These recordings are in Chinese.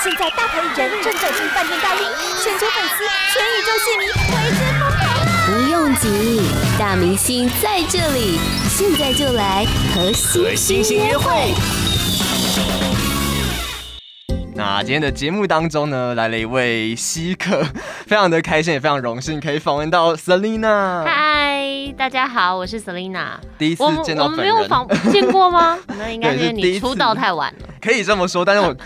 现在大牌艺人正走进饭店大厅，全球粉丝、全宇宙戏迷为之疯狂。不用急，大明星在这里，现在就来和星星约会。那今天的节目当中呢，来了一位稀客，非常的开心，也非常荣幸可以访问到 Selina。嗨，大家好，我是 Selina。第一次见到我们没有访见过吗？那应该是你出道太晚了。可以这么说，但是我。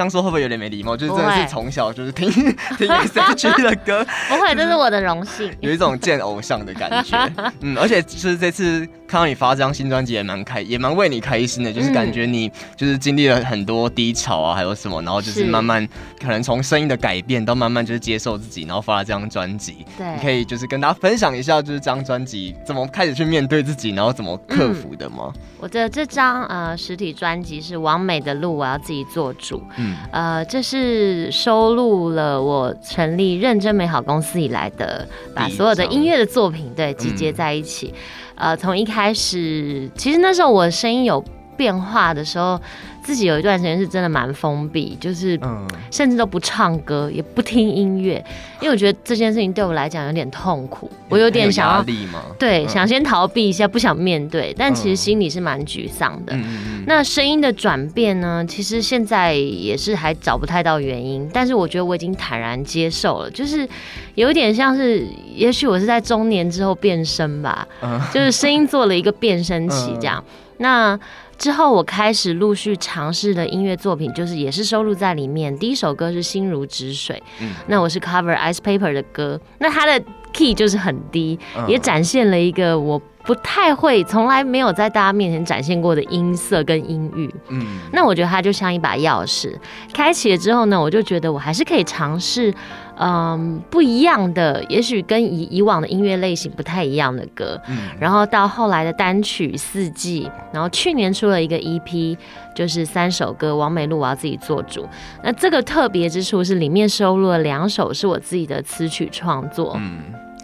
这样说会不会有点没礼貌？就是真的是从小就是听 听 S.H.E 的歌，不会，这是我的荣幸，有一种见偶像的感觉。嗯，而且就是这次看到你发这张新专辑也蛮开，也蛮为你开心的。就是感觉你就是经历了很多低潮啊，还有什么，然后就是慢慢可能从声音的改变到慢慢就是接受自己，然后发了这张专辑。对，你可以就是跟大家分享一下，就是这张专辑怎么开始去面对自己，然后怎么克服的吗？嗯、我的这张呃实体专辑是完美的路，我要自己做主。嗯，呃，这是收录了我成立认真美好公司以来的，把所有的音乐的作品对集结在一起。嗯、呃，从一开始，其实那时候我声音有变化的时候。自己有一段时间是真的蛮封闭，就是甚至都不唱歌，也不听音乐，因为我觉得这件事情对我来讲有点痛苦，我有点想要对，想先逃避一下，不想面对，但其实心里是蛮沮丧的。那声音的转变呢？其实现在也是还找不太到原因，但是我觉得我已经坦然接受了，就是有点像是，也许我是在中年之后变声吧，就是声音做了一个变声期这样。那之后，我开始陆续尝试的音乐作品，就是也是收录在里面。第一首歌是《心如止水》，嗯，那我是 cover Ice Paper 的歌，那它的 key 就是很低，也展现了一个我不太会、从来没有在大家面前展现过的音色跟音域。嗯，那我觉得它就像一把钥匙，开启了之后呢，我就觉得我还是可以尝试。嗯，不一样的，也许跟以以往的音乐类型不太一样的歌，嗯，然后到后来的单曲四季，然后去年出了一个 EP，就是三首歌，王美露我要自己做主。那这个特别之处是里面收录了两首是我自己的词曲创作，嗯，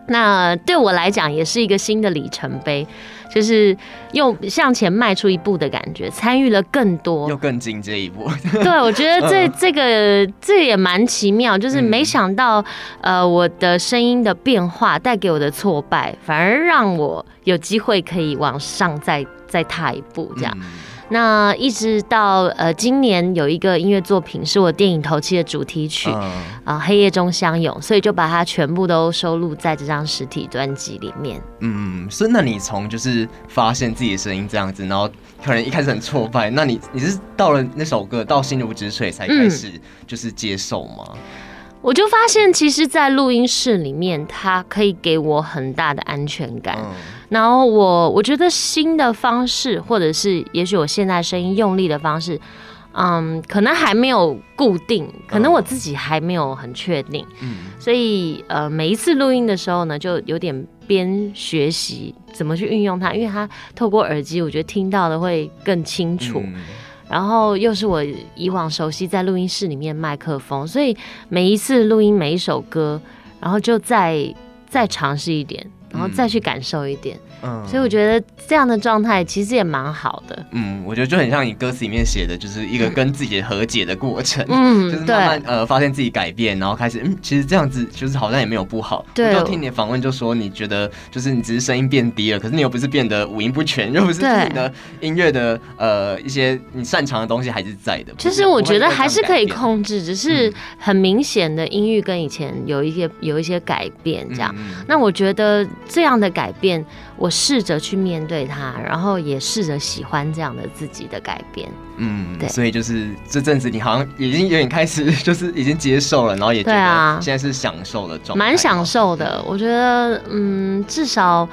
那对我来讲也是一个新的里程碑。就是又向前迈出一步的感觉，参与了更多，又更进这一步。对，我觉得这这个这也蛮奇妙，就是没想到，呃，我的声音的变化带给我的挫败，反而让我有机会可以往上再再踏一步，这样。那一直到呃今年有一个音乐作品是我电影《头七》的主题曲啊，呃《黑夜中相拥》，所以就把它全部都收录在这张实体专辑里面。嗯，所以那你从就是发现自己的声音这样子，然后可能一开始很挫败，那你你是到了那首歌到心如止水才开始就是接受吗？嗯我就发现，其实，在录音室里面，它可以给我很大的安全感。嗯、然后我我觉得新的方式，或者是也许我现在声音用力的方式，嗯，可能还没有固定，可能我自己还没有很确定。嗯，所以呃，每一次录音的时候呢，就有点边学习怎么去运用它，因为它透过耳机，我觉得听到的会更清楚。嗯然后又是我以往熟悉在录音室里面麦克风，所以每一次录音每一首歌，然后就再再尝试一点，然后再去感受一点。嗯，所以我觉得这样的状态其实也蛮好的。嗯，我觉得就很像你歌词里面写的，就是一个跟自己和解的过程。嗯，就是慢慢呃发现自己改变，然后开始嗯，其实这样子就是好像也没有不好。对。我就听你的访问就说，你觉得就是你只是声音变低了，可是你又不是变得五音不全，又不是你的音乐的呃一些你擅长的东西还是在的。其实我觉得还是可以控制，只是很明显的音域跟以前有一些有一些改变这样。那我觉得这样的改变。我试着去面对它，然后也试着喜欢这样的自己的改变。嗯，对，所以就是这阵子你好像已经有点开始，就是已经接受了，然后也觉得现在是享受的状态，蛮享受的。我觉得，嗯，至少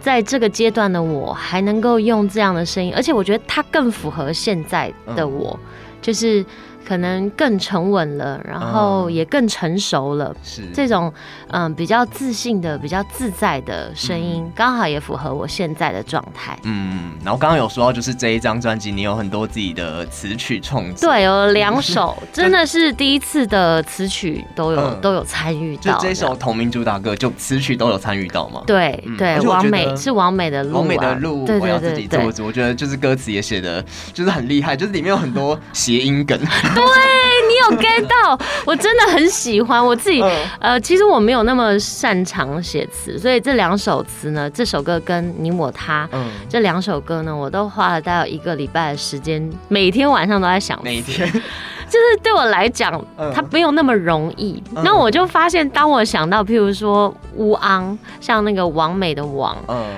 在这个阶段的我还能够用这样的声音，而且我觉得它更符合现在的我，嗯、就是。可能更沉稳了，然后也更成熟了。是这种嗯比较自信的、比较自在的声音，刚好也符合我现在的状态。嗯，然后刚刚有说到，就是这一张专辑，你有很多自己的词曲创作。对，有两 首，真的是第一次的词曲都有都有参与到。就这首同名主打歌，就词曲都有参与到吗？对对，完美是完美的路，完美的路，我要自己做主。我觉得就是歌词也写的，就是很厉害，就是里面有很多谐音梗。对，你有 get 到，我真的很喜欢我自己。呃，其实我没有那么擅长写词，所以这两首词呢，这首歌跟你我他，嗯，这两首歌呢，我都花了大概一个礼拜的时间，每天晚上都在想。每天，就是对我来讲，它没有那么容易。那我就发现，当我想到，譬如说乌昂，像那个王美的王，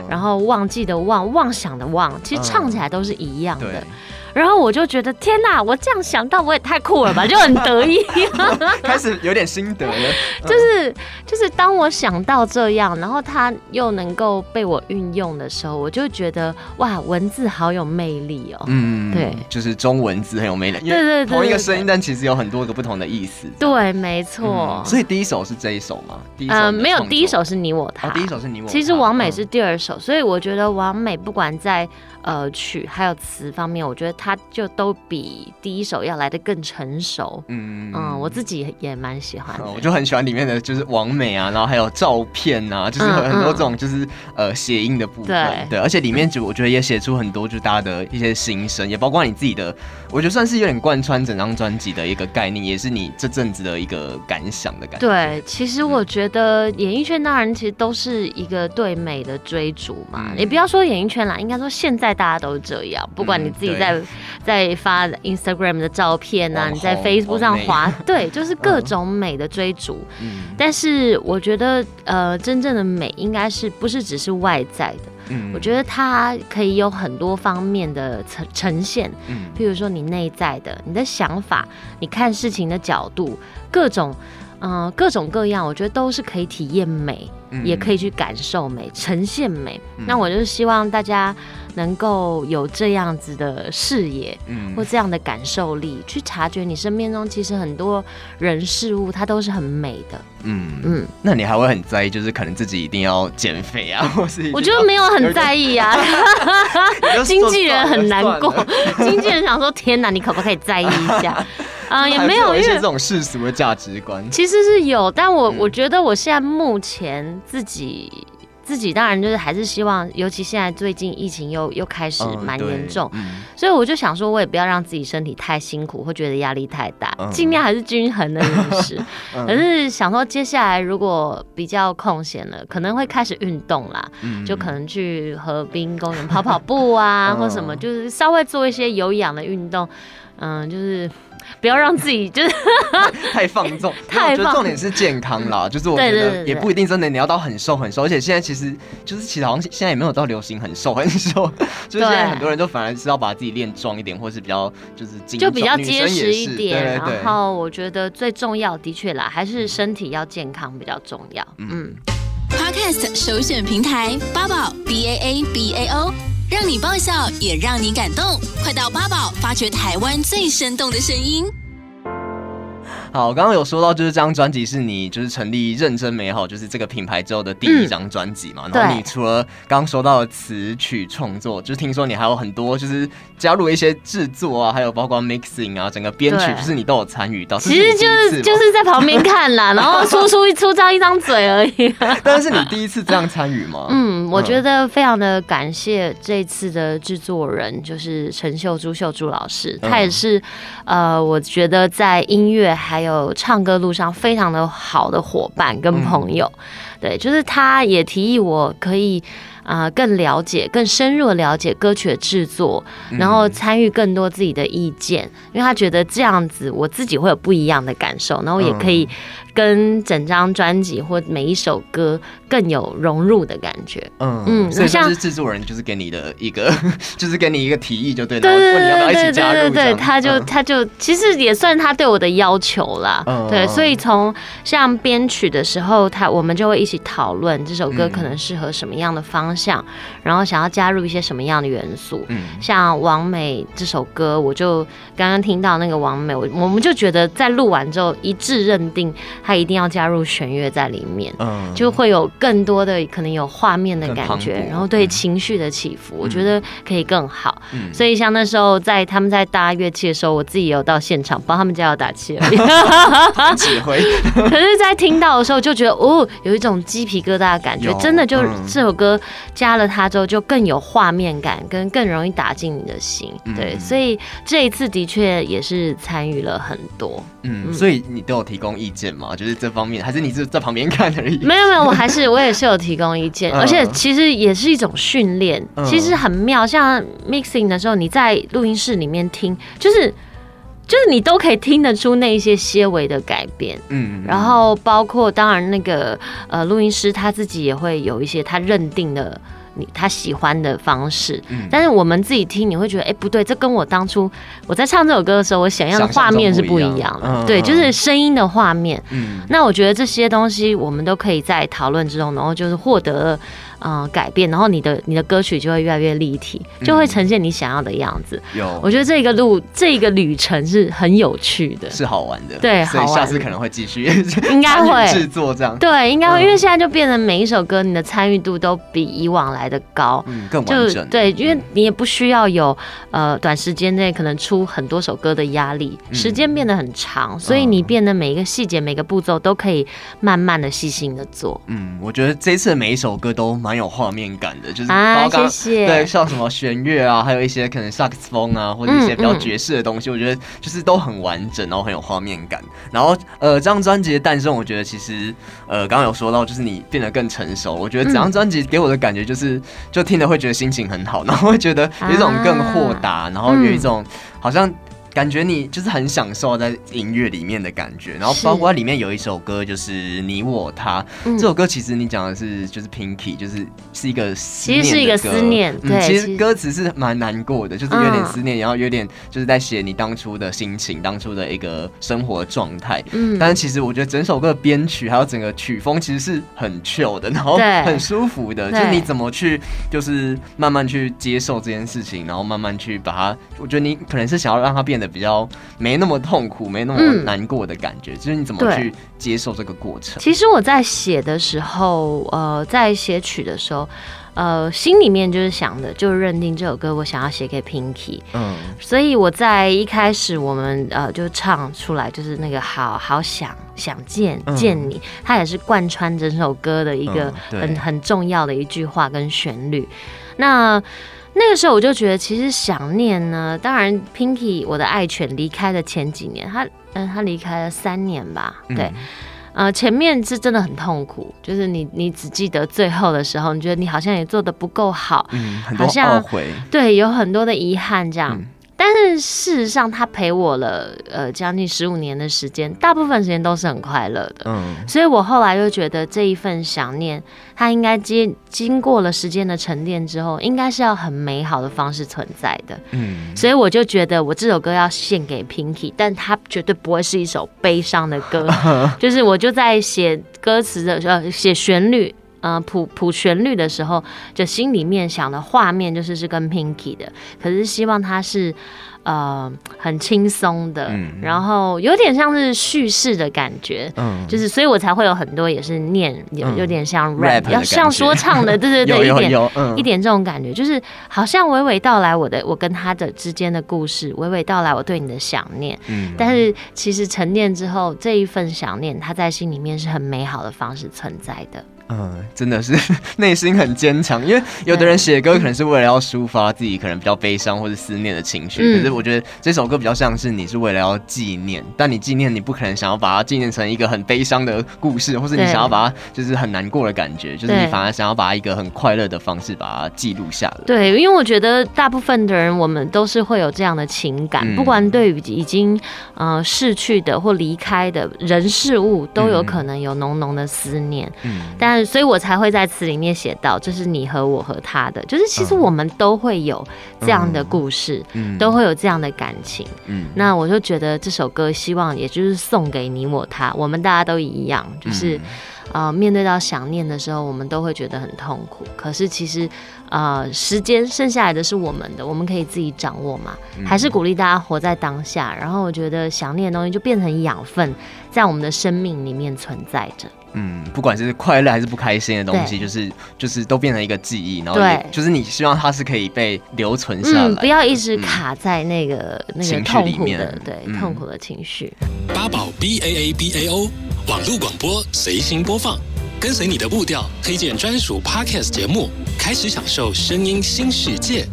然后忘记的忘，妄想的妄，其实唱起来都是一样的。然后我就觉得天哪，我这样想到我也太酷了吧，就很得意，开始有点心得了。就是就是当我想到这样，然后它又能够被我运用的时候，我就觉得哇，文字好有魅力哦。嗯，对，就是中文字很有魅力。对对对，同一个声音，但其实有很多个不同的意思。对，没错。所以第一首是这一首吗？第一首没有，第一首是你我他。第一首是你我他。其实王美是第二首，所以我觉得王美不管在。呃，曲还有词方面，我觉得他就都比第一首要来的更成熟。嗯嗯，我自己也蛮喜欢的。我就很喜欢里面的就是王美啊，然后还有照片啊，就是很多这种就是呃谐音的部分。对对，而且里面就我觉得也写出很多就是大家的一些心声，也包括你自己的，我觉得算是有点贯穿整张专辑的一个概念，也是你这阵子的一个感想的感觉。对，其实我觉得演艺圈当然其实都是一个对美的追逐嘛，嗯、也不要说演艺圈啦，应该说现在。大家都这样，不管你自己在、嗯、在发 Instagram 的照片啊，你在 Facebook 上滑，对，就是各种美的追逐。嗯，但是我觉得，呃，真正的美应该是不是只是外在的？嗯，我觉得它可以有很多方面的呈呈现。嗯，譬如说你内在的，你的想法，你看事情的角度，各种。嗯、呃，各种各样，我觉得都是可以体验美，嗯、也可以去感受美，呈现美。嗯、那我就是希望大家能够有这样子的视野，嗯，或这样的感受力，去察觉你身边中其实很多人事物，它都是很美的。嗯。嗯，嗯，那你还会很在意，就是可能自己一定要减肥啊，或是我觉得没有很在意啊。经纪人很难过，经纪人想说：天哪，你可不可以在意一下？啊，也没有，有一些这种世俗的价值观，其实是有，但我我觉得我现在目前自己自己当然就是还是希望，尤其现在最近疫情又又开始蛮严重，所以我就想说，我也不要让自己身体太辛苦，会觉得压力太大，尽量还是均衡的饮食。可是想说，接下来如果比较空闲了，可能会开始运动啦，就可能去河滨公园跑跑步啊，或什么，就是稍微做一些有氧的运动，嗯，就是。不要让自己就是 太放纵，太放。我觉得重点是健康啦，就是我觉得也不一定真的你要到很瘦很瘦，而且现在其实就是其实好像现在也没有到流行很瘦很瘦，就是现在很多人就反而是要把自己练壮一点，或是比较就是就比较结实一点。然后我觉得最重要的确啦，还是身体要健康比较重要。嗯，Podcast 首选平台八宝 B A A B A O。让你爆笑，也让你感动，快到八宝发掘台湾最生动的声音。好，我刚刚有说到，就是这张专辑是你就是成立认真美好就是这个品牌之后的第一张专辑嘛。嗯、然后你除了刚刚说到的词曲创作，就是听说你还有很多就是加入一些制作啊，还有包括 mixing 啊，整个编曲就是你都有参与到。其实就是就是在旁边看啦，然后出出一出张一张嘴而已。但是你第一次这样参与吗？嗯，我觉得非常的感谢这次的制作人，就是陈秀珠秀珠老师，他也是呃，我觉得在音乐还还有唱歌路上非常的好的伙伴跟朋友，嗯、对，就是他也提议我可以啊、呃、更了解、更深入的了解歌曲的制作，然后参与更多自己的意见，嗯、因为他觉得这样子我自己会有不一样的感受，然后也可以。跟整张专辑或每一首歌更有融入的感觉，嗯嗯，所以像是制作人就是给你的一个，就是给你一个提议就对了，对对对对对对对，他就他就其实也算他对我的要求啦，对，所以从像编曲的时候，他我们就会一起讨论这首歌可能适合什么样的方向，然后想要加入一些什么样的元素，嗯，像王美这首歌，我就刚刚听到那个王美，我我们就觉得在录完之后一致认定。他一定要加入弦乐在里面，嗯，就会有更多的可能有画面的感觉，然后对情绪的起伏，我觉得可以更好。所以像那时候在他们在搭乐器的时候，我自己也有到现场帮他们加油打气而已，指挥。可是，在听到的时候就觉得哦，有一种鸡皮疙瘩的感觉，真的就这首歌加了它之后就更有画面感，跟更容易打进你的心。对，嗯、所以这一次的确也是参与了很多。嗯，所以你都有提供意见吗？就是这方面，还是你是在旁边看而已？没有没有，我还是我也是有提供意见，而且其实也是一种训练，其实很妙。像 mixing 的时候，你在录音室里面听，就是。就是你都可以听得出那一些些微的改变，嗯，然后包括当然那个呃录音师他自己也会有一些他认定的你他喜欢的方式，嗯，但是我们自己听你会觉得哎、欸、不对，这跟我当初我在唱这首歌的时候我想要的画面是不一样的，样。对，就是声音的画面，嗯，那我觉得这些东西我们都可以在讨论之中，然后就是获得。嗯，改变，然后你的你的歌曲就会越来越立体，就会呈现你想要的样子。有、嗯，我觉得这个路这个旅程是很有趣的，是好玩的。对，所以下次可能会继续，应该会 制作这样。对，应该会，因为现在就变成每一首歌你的参与度都比以往来的高，嗯，更完整。对，因为你也不需要有呃短时间内可能出很多首歌的压力，时间变得很长，所以你变得每一个细节、每个步骤都可以慢慢的、细心的做。嗯，我觉得这次的每一首歌都蛮。蛮有画面感的，就是啊，谢谢。对，像什么弦乐啊，还有一些可能萨克斯风啊，或者一些比较爵士的东西，嗯嗯、我觉得就是都很完整，然后很有画面感。然后呃，这张专辑的诞生，我觉得其实呃，刚刚有说到，就是你变得更成熟。我觉得整张专辑给我的感觉就是，就听了会觉得心情很好，然后会觉得有一种更豁达，啊、然后有一种好像。感觉你就是很享受在音乐里面的感觉，然后包括里面有一首歌就是你我他，这首歌其实你讲的是就是 Pinky，就是是一个思念的歌，其实是一个思念，对，其实歌词是蛮难过的，就是有点思念，然后有点就是在写你当初的心情，当初的一个生活状态。嗯，但是其实我觉得整首歌的编曲还有整个曲风其实是很 chill 的，然后很舒服的，就是你怎么去就是慢慢去接受这件事情，然后慢慢去把它，我觉得你可能是想要让它变。的比较没那么痛苦，没那么难过的感觉，嗯、就是你怎么去接受这个过程？其实我在写的时候，呃，在写曲的时候，呃，心里面就是想的，就认定这首歌我想要写给 Pinky。嗯，所以我在一开始我们呃就唱出来，就是那个好好想想见见你，嗯、它也是贯穿整首歌的一个很、嗯、很重要的一句话跟旋律。那那个时候我就觉得，其实想念呢，当然，Pinky 我的爱犬离开的前几年，他嗯，他离开了三年吧，对，嗯、呃，前面是真的很痛苦，就是你你只记得最后的时候，你觉得你好像也做的不够好，嗯，很多懊悔，对，有很多的遗憾这样。嗯但是事实上，他陪我了呃将近十五年的时间，大部分时间都是很快乐的。嗯，所以我后来又觉得这一份想念，他应该经经过了时间的沉淀之后，应该是要很美好的方式存在的。嗯，所以我就觉得我这首歌要献给 Pinky，但它绝对不会是一首悲伤的歌。就是我就在写歌词的时候，写旋律。呃，谱谱旋律的时候，就心里面想的画面就是是跟 Pinky 的，可是希望它是呃很轻松的，嗯、然后有点像是叙事的感觉，嗯，就是所以我才会有很多也是念有有点像 rap，要、嗯、像说唱的，对对对，有有有一点、嗯、一点这种感觉，就是好像娓娓道来我的我跟他的之间的故事，娓娓道来我对你的想念，嗯，但是其实沉淀之后这一份想念，它在心里面是很美好的方式存在的。嗯，真的是 内心很坚强，因为有的人写歌可能是为了要抒发自己可能比较悲伤或者思念的情绪，嗯、可是我觉得这首歌比较像是你是为了要纪念，但你纪念你不可能想要把它纪念成一个很悲伤的故事，或是你想要把它就是很难过的感觉，就是你反而想要把一个很快乐的方式把它记录下来。对，因为我觉得大部分的人我们都是会有这样的情感，嗯、不管对于已经呃逝去的或离开的人事物，都有可能有浓浓的思念。嗯，但所以我才会在词里面写到，这是你和我和他的，就是其实我们都会有这样的故事，嗯，都会有这样的感情，嗯，那我就觉得这首歌希望也就是送给你我他，我们大家都一样，就是，呃，面对到想念的时候，我们都会觉得很痛苦，可是其实，呃，时间剩下来的是我们的，我们可以自己掌握嘛，还是鼓励大家活在当下，然后我觉得想念的东西就变成养分，在我们的生命里面存在着。嗯，不管是快乐还是不开心的东西，就是就是都变成一个记忆，然后就是你希望它是可以被留存下来，不要一直卡在那个那个痛苦的，对痛苦的情绪。八宝 B A A B A O 网络广播随心播放，跟随你的步调，推荐专属 Podcast 节目，开始享受声音新世界。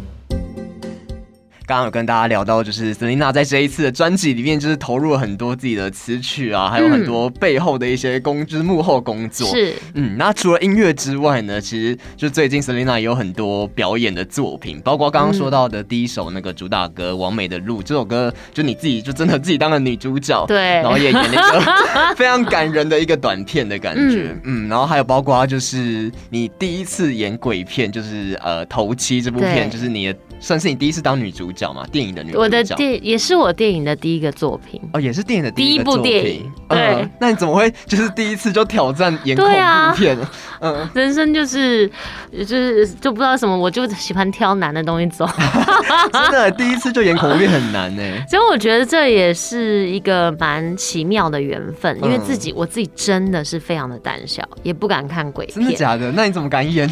刚刚有跟大家聊到，就是 Selina 在这一次的专辑里面，就是投入了很多自己的词曲啊，还有很多背后的一些工，就是幕后工作。是，嗯，那除了音乐之外呢，其实就最近 Selina 也有很多表演的作品，包括刚刚说到的第一首那个主打歌《完美的路》，这首歌就你自己就真的自己当了女主角，对，然后也演了一个 非常感人的一个短片的感觉，嗯，嗯，然后还有包括就是你第一次演鬼片，就是呃《头七》这部片，就是你的。算是你第一次当女主角嘛？电影的女主角，我的电也是我电影的第一个作品哦，也是电影的第一部电影。对、嗯，那你怎么会就是第一次就挑战演恐怖片？嗯，人生就是就是就不知道什么，我就喜欢挑难的东西走。真的，第一次就演恐怖片很难呢。所以我觉得这也是一个蛮奇妙的缘分，因为自己我自己真的是非常的胆小，也不敢看鬼片。真的假的？那你怎么敢演？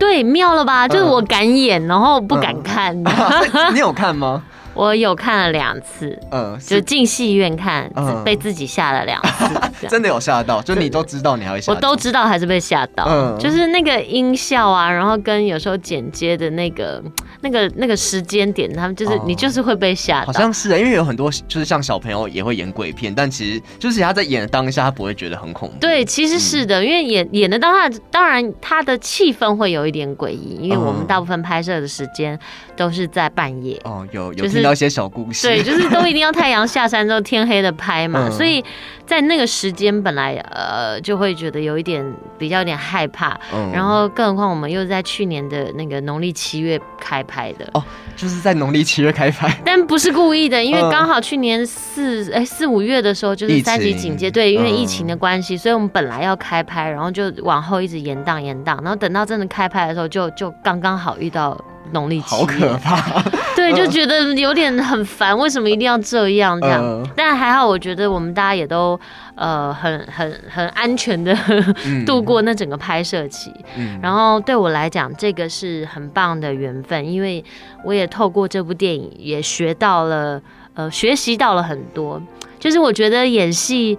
对，妙了吧？就是我敢演，然后不敢看。你有看吗？我有看了两次，嗯，就进戏院看，被自己吓了两次，真的有吓到？就你都知道你还会吓？我都知道还是被吓到，嗯，就是那个音效啊，然后跟有时候剪接的那个、那个、那个时间点，他们就是你就是会被吓到。好像是，因为有很多就是像小朋友也会演鬼片，但其实就是他在演的当下，他不会觉得很恐怖。对，其实是的，因为演演的当下，当然他的气氛会有一点诡异，因为我们大部分拍摄的时间都是在半夜。哦，有有听到一些小故事，对，就是都一定要太阳下山之后天黑的拍嘛，嗯、所以在那个时间本来呃就会觉得有一点比较有点害怕，嗯、然后更何况我们又在去年的那个农历七月开拍的。哦，就是在农历七月开拍，但不是故意的，因为刚好去年四哎四五月的时候就是三级警戒，对，因为疫情的关系，所以我们本来要开拍，然后就往后一直延档延档，然后等到真的开拍的时候就就刚刚好遇到。农历七月，好可怕！对，就觉得有点很烦，为什么一定要这样这样？呃、但还好，我觉得我们大家也都呃很很很安全的 度过那整个拍摄期。嗯、然后对我来讲，这个是很棒的缘分，因为我也透过这部电影也学到了呃学习到了很多。就是我觉得演戏。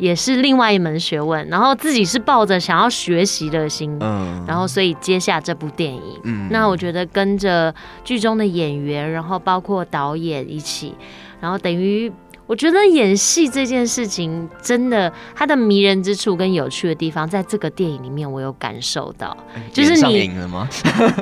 也是另外一门学问，然后自己是抱着想要学习的心，嗯，然后所以接下这部电影，嗯，那我觉得跟着剧中的演员，然后包括导演一起，然后等于。我觉得演戏这件事情真的，它的迷人之处跟有趣的地方，在这个电影里面我有感受到。就是你了吗，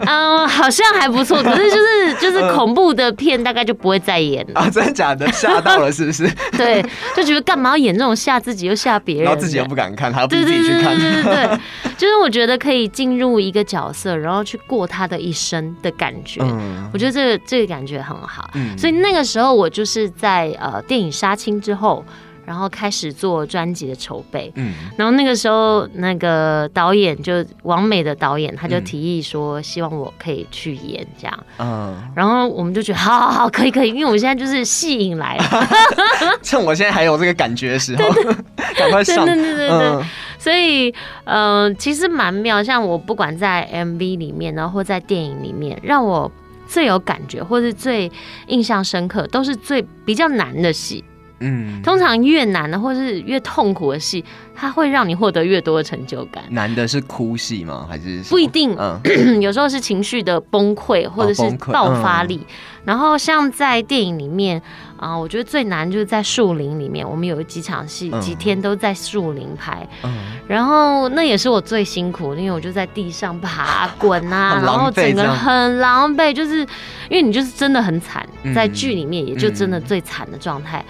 嗯，好像还不错，可是就是就是恐怖的片大概就不会再演了 啊！真的假的？吓到了是不是？对，就觉得干嘛要演这种吓自己又吓别人，然后自己又不敢看，还要逼自己去看。对对对对，就是我觉得可以进入一个角色，然后去过他的一生的感觉。嗯，我觉得这个这个感觉很好。嗯，所以那个时候我就是在呃电影。杀青之后，然后开始做专辑的筹备。嗯，然后那个时候，那个导演就王美的导演，他就提议说，希望我可以去演这样。嗯，然后我们就觉得，好好好，可以可以，因为我们现在就是戏瘾来了。趁我现在还有这个感觉的时候，赶快上。对对对对对。嗯、所以，嗯、呃，其实蛮妙。像我不管在 MV 里面，然后或在电影里面，让我最有感觉或是最印象深刻，都是最比较难的戏。嗯，通常越难的或是越痛苦的戏，它会让你获得越多的成就感。难的是哭戏吗？还是不一定？嗯，有时候是情绪的崩溃或者是爆发力。哦嗯、然后像在电影里面啊、呃，我觉得最难就是在树林里面，我们有几场戏，几天都在树林拍。嗯，然后那也是我最辛苦，因为我就在地上爬滚啊，然后整个很狼狈，就是因为你就是真的很惨，在剧里面也就真的最惨的状态。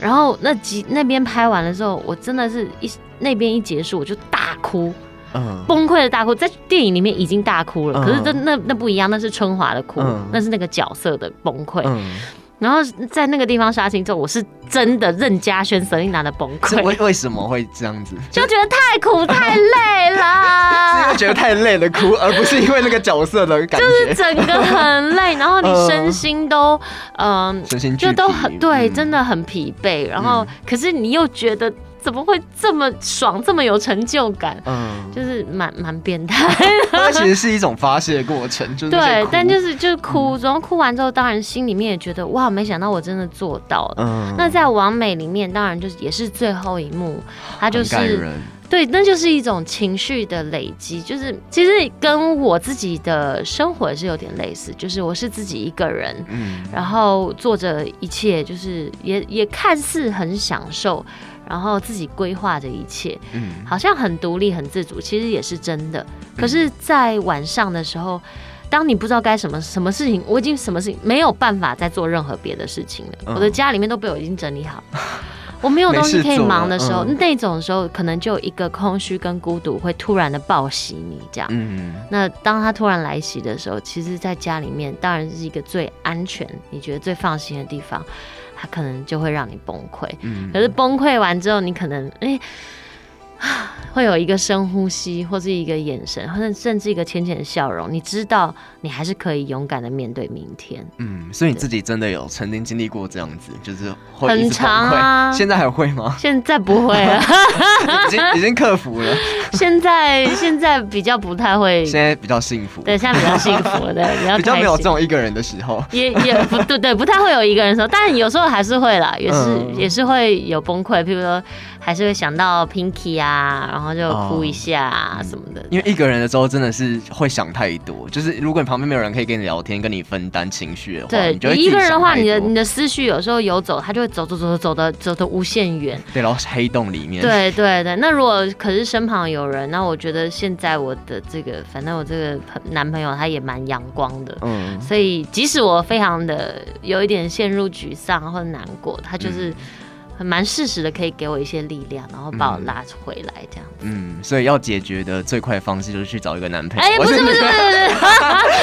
然后那集那边拍完了之后，我真的是一那边一结束我就大哭，嗯，崩溃的大哭，在电影里面已经大哭了，嗯、可是这那那不一样，那是春华的哭，嗯、那是那个角色的崩溃。嗯然后在那个地方杀青之后，我是真的任嘉轩、Selina 的崩溃。为为什么会这样子？就觉得太苦太累了。是因为觉得太累了哭，而不是因为那个角色的感觉。就是整个很累，然后你身心都嗯，身心就都很对，真的很疲惫。然后可是你又觉得。怎么会这么爽，这么有成就感？嗯，就是蛮蛮变态。它其实是一种发泄过程，就是对，但就是就是哭，然后、嗯、哭完之后，当然心里面也觉得哇，没想到我真的做到了。嗯，那在完美里面，当然就是也是最后一幕，他就是对，那就是一种情绪的累积，就是其实跟我自己的生活也是有点类似，就是我是自己一个人，嗯，然后做着一切，就是也也看似很享受，然后自己规划着一切，嗯，好像很独立、很自主，其实也是真的。可是，在晚上的时候，当你不知道该什么什么事情，我已经什么事情没有办法再做任何别的事情了，嗯，我的家里面都被我已经整理好。我没有东西可以忙的时候，嗯、那种时候可能就一个空虚跟孤独会突然的暴袭你，这样。嗯。那当他突然来袭的时候，其实，在家里面当然是一个最安全、你觉得最放心的地方，他可能就会让你崩溃。嗯。可是崩溃完之后，你可能哎。欸会有一个深呼吸，或是一个眼神，或者甚至一个浅浅的笑容，你知道你还是可以勇敢的面对明天。嗯，所以你自己真的有曾经经历过这样子，就是会很长啊。现在还会吗？现在不会了，已经已经克服了。现在现在比较不太会，现在比较幸福。对，现在比较幸福，对，比较比较没有这种一个人的时候，也也不对对，不太会有一个人的时候，但有时候还是会啦，也是、嗯、也是会有崩溃，譬如说。还是会想到 Pinky 啊，然后就哭一下啊什么的。因为一个人的时候真的是会想太多，就是如果你旁边没有人可以跟你聊天、跟你分担情绪的话，对，你，你一个人的话，你的你的思绪有时候游走，他就会走走走走的走的无限远。对，然后黑洞里面。对对对，那如果可是身旁有人，那我觉得现在我的这个，反正我这个男朋友他也蛮阳光的，嗯，所以即使我非常的有一点陷入沮丧或者难过，他就是。嗯蛮适时的，可以给我一些力量，然后把我拉回来，这样子。嗯，所以要解决的最快的方式就是去找一个男朋友。哎、欸，不是不是不是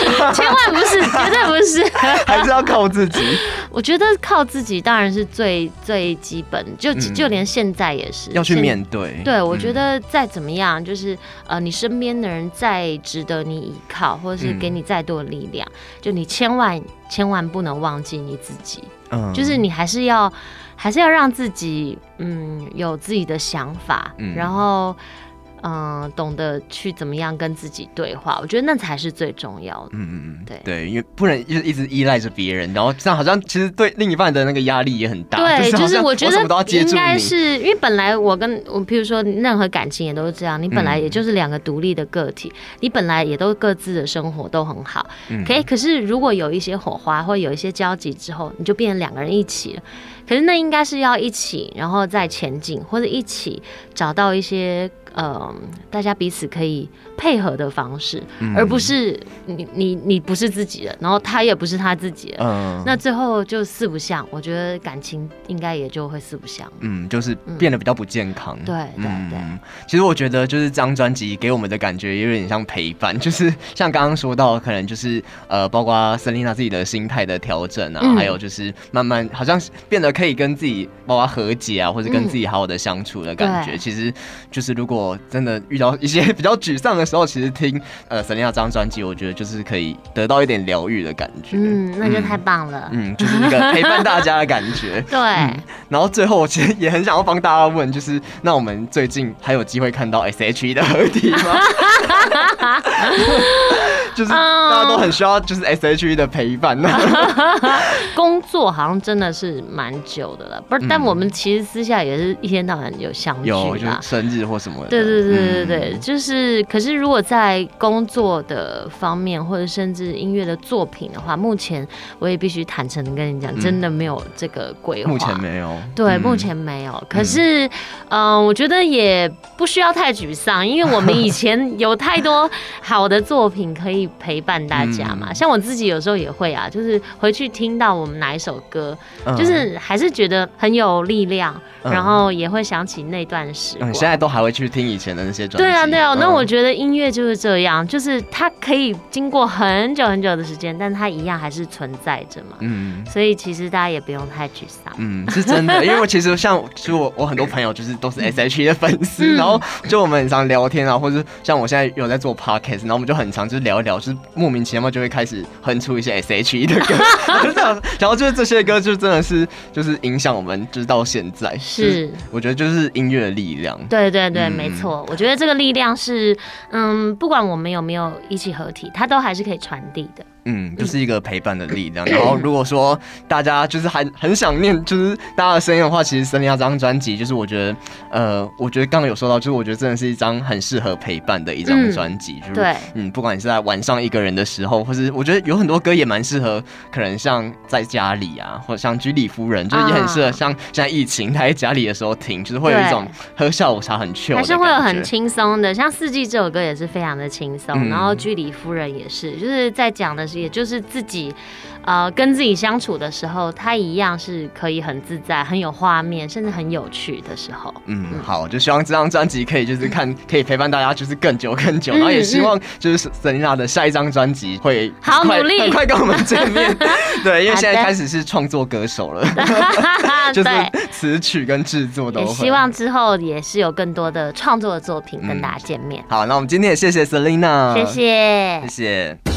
不是，千万不是，绝对不是，还是要靠自己。我觉得靠自己当然是最最基本，就就连现在也是、嗯、要去面对。对，我觉得再怎么样，就是呃，你身边的人再值得你依靠，或者是给你再多的力量，嗯、就你千万千万不能忘记你自己。嗯，就是你还是要。还是要让自己嗯有自己的想法，嗯、然后嗯、呃、懂得去怎么样跟自己对话，我觉得那才是最重要的。嗯嗯嗯，对对，因为不能就一直依赖着别人，然后这样好像其实对另一半的那个压力也很大。对，就是，就是我觉得应该是因为本来我跟我，譬如说任何感情也都是这样，你本来也就是两个独立的个体，嗯、你本来也都各自的生活都很好。嗯、可以，可是如果有一些火花或有一些交集之后，你就变成两个人一起了。可是那应该是要一起，然后再前进，或者一起找到一些。嗯，大家彼此可以配合的方式，嗯、而不是你你你不是自己的，然后他也不是他自己的，嗯，那最后就四不像。我觉得感情应该也就会四不像，嗯，就是变得比较不健康。对对对，其实我觉得就是这张专辑给我们的感觉有点像陪伴，就是像刚刚说到，可能就是呃，包括 Selina 自己的心态的调整啊，嗯、还有就是慢慢好像变得可以跟自己包括和解啊，或者跟自己好好的相处的感觉。嗯、其实就是如果我真的遇到一些比较沮丧的时候，其实听呃 Selina 这张专辑，我觉得就是可以得到一点疗愈的感觉。嗯，那就太棒了。嗯，就是一个陪伴大家的感觉。对、嗯。然后最后，我其实也很想要帮大家问，就是那我们最近还有机会看到 S.H.E 的合体吗？就是大家都很需要，就是 S.H.E 的陪伴。工作好像真的是蛮久的了，不是？但我们其实私下也是一天到晚有相聚有，就是生日或什么的。对对对对对，嗯、就是。可是如果在工作的方面，或者甚至音乐的作品的话，目前我也必须坦诚的跟你讲，嗯、真的没有这个规划。目前没有。对，嗯、目前没有。可是，嗯、呃，我觉得也不需要太沮丧，因为我们以前有太多好的作品可以。陪伴大家嘛，嗯、像我自己有时候也会啊，就是回去听到我们哪一首歌，嗯、就是还是觉得很有力量，嗯、然后也会想起那段时光。嗯，现在都还会去听以前的那些专辑。对啊，对啊。嗯、那我觉得音乐就是这样，就是它可以经过很久很久的时间，但它一样还是存在着嘛。嗯。所以其实大家也不用太沮丧。嗯，是真的，因为我其实像，其实我我很多朋友就是都是 S.H.E 的粉丝，嗯、然后就我们很常聊天啊，或者像我现在有在做 Podcast，然后我们就很常就是聊一聊。就是莫名其妙就会开始哼出一些 S.H.E 的歌，然后就是这些歌就真的是就是影响我们，就是到现在是我觉得就是音乐的力量。对对对，没错，我觉得这个力量是嗯，不管我们有没有一起合体，它都还是可以传递的。嗯，就是一个陪伴的力量。然后如果说大家就是还很想念就是大家的声音的话，其实 Selina 这张专辑就是我觉得呃，我觉得刚刚有说到，就是我觉得真的是一张很适合陪伴的一张专辑。就是、对，嗯，不管你是在晚上一个人的时候，或是我觉得有很多歌也蛮适合，可能像在家里啊，或者像居里夫人，就是也很适合像现在疫情他在家里的时候听，就是会有一种喝下午茶很 chill，还是会有很轻松的。像四季这首歌也是非常的轻松，嗯、然后居里夫人也是，就是在讲的是，也就是自己。呃，跟自己相处的时候，他一样是可以很自在、很有画面，甚至很有趣的时候。嗯，好，就希望这张专辑可以就是看，可以陪伴大家就是更久更久，嗯、然后也希望就是 Selina 的下一张专辑会好努力，很快跟我们见面。对，因为现在开始是创作歌手了，就是词曲跟制作都会。希望之后也是有更多的创作的作品跟大家见面。嗯、好，那我们今天也谢谢 Selina，谢谢，谢谢。